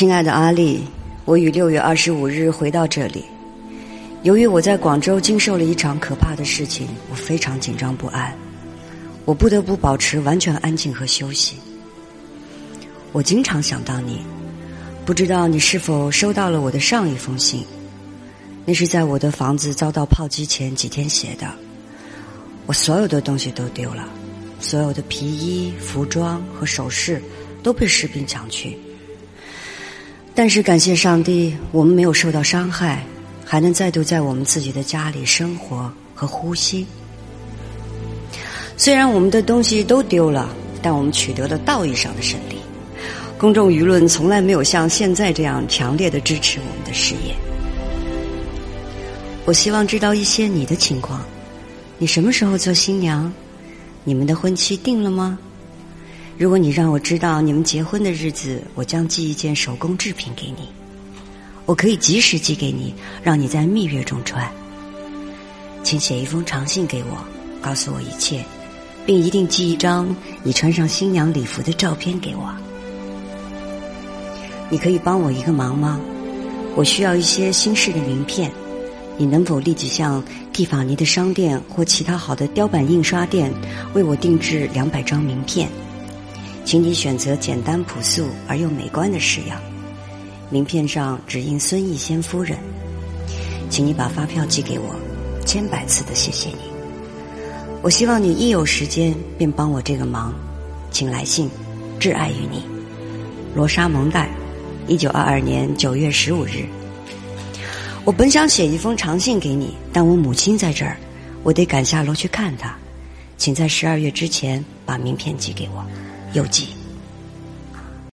亲爱的阿丽，我于六月二十五日回到这里。由于我在广州经受了一场可怕的事情，我非常紧张不安。我不得不保持完全安静和休息。我经常想到你，不知道你是否收到了我的上一封信？那是在我的房子遭到炮击前几天写的。我所有的东西都丢了，所有的皮衣、服装和首饰都被士兵抢去。但是感谢上帝，我们没有受到伤害，还能再度在我们自己的家里生活和呼吸。虽然我们的东西都丢了，但我们取得了道义上的胜利。公众舆论从来没有像现在这样强烈的支持我们的事业。我希望知道一些你的情况：你什么时候做新娘？你们的婚期定了吗？如果你让我知道你们结婚的日子，我将寄一件手工制品给你。我可以及时寄给你，让你在蜜月中穿。请写一封长信给我，告诉我一切，并一定寄一张你穿上新娘礼服的照片给我。你可以帮我一个忙吗？我需要一些新式的名片，你能否立即向蒂法尼的商店或其他好的雕版印刷店为我定制两百张名片？请你选择简单朴素而又美观的式样，名片上只印孙逸仙夫人。请你把发票寄给我，千百次的谢谢你。我希望你一有时间便帮我这个忙，请来信，挚爱于你，罗莎蒙代，一九二二年九月十五日。我本想写一封长信给你，但我母亲在这儿，我得赶下楼去看她。请在十二月之前把名片寄给我。有几。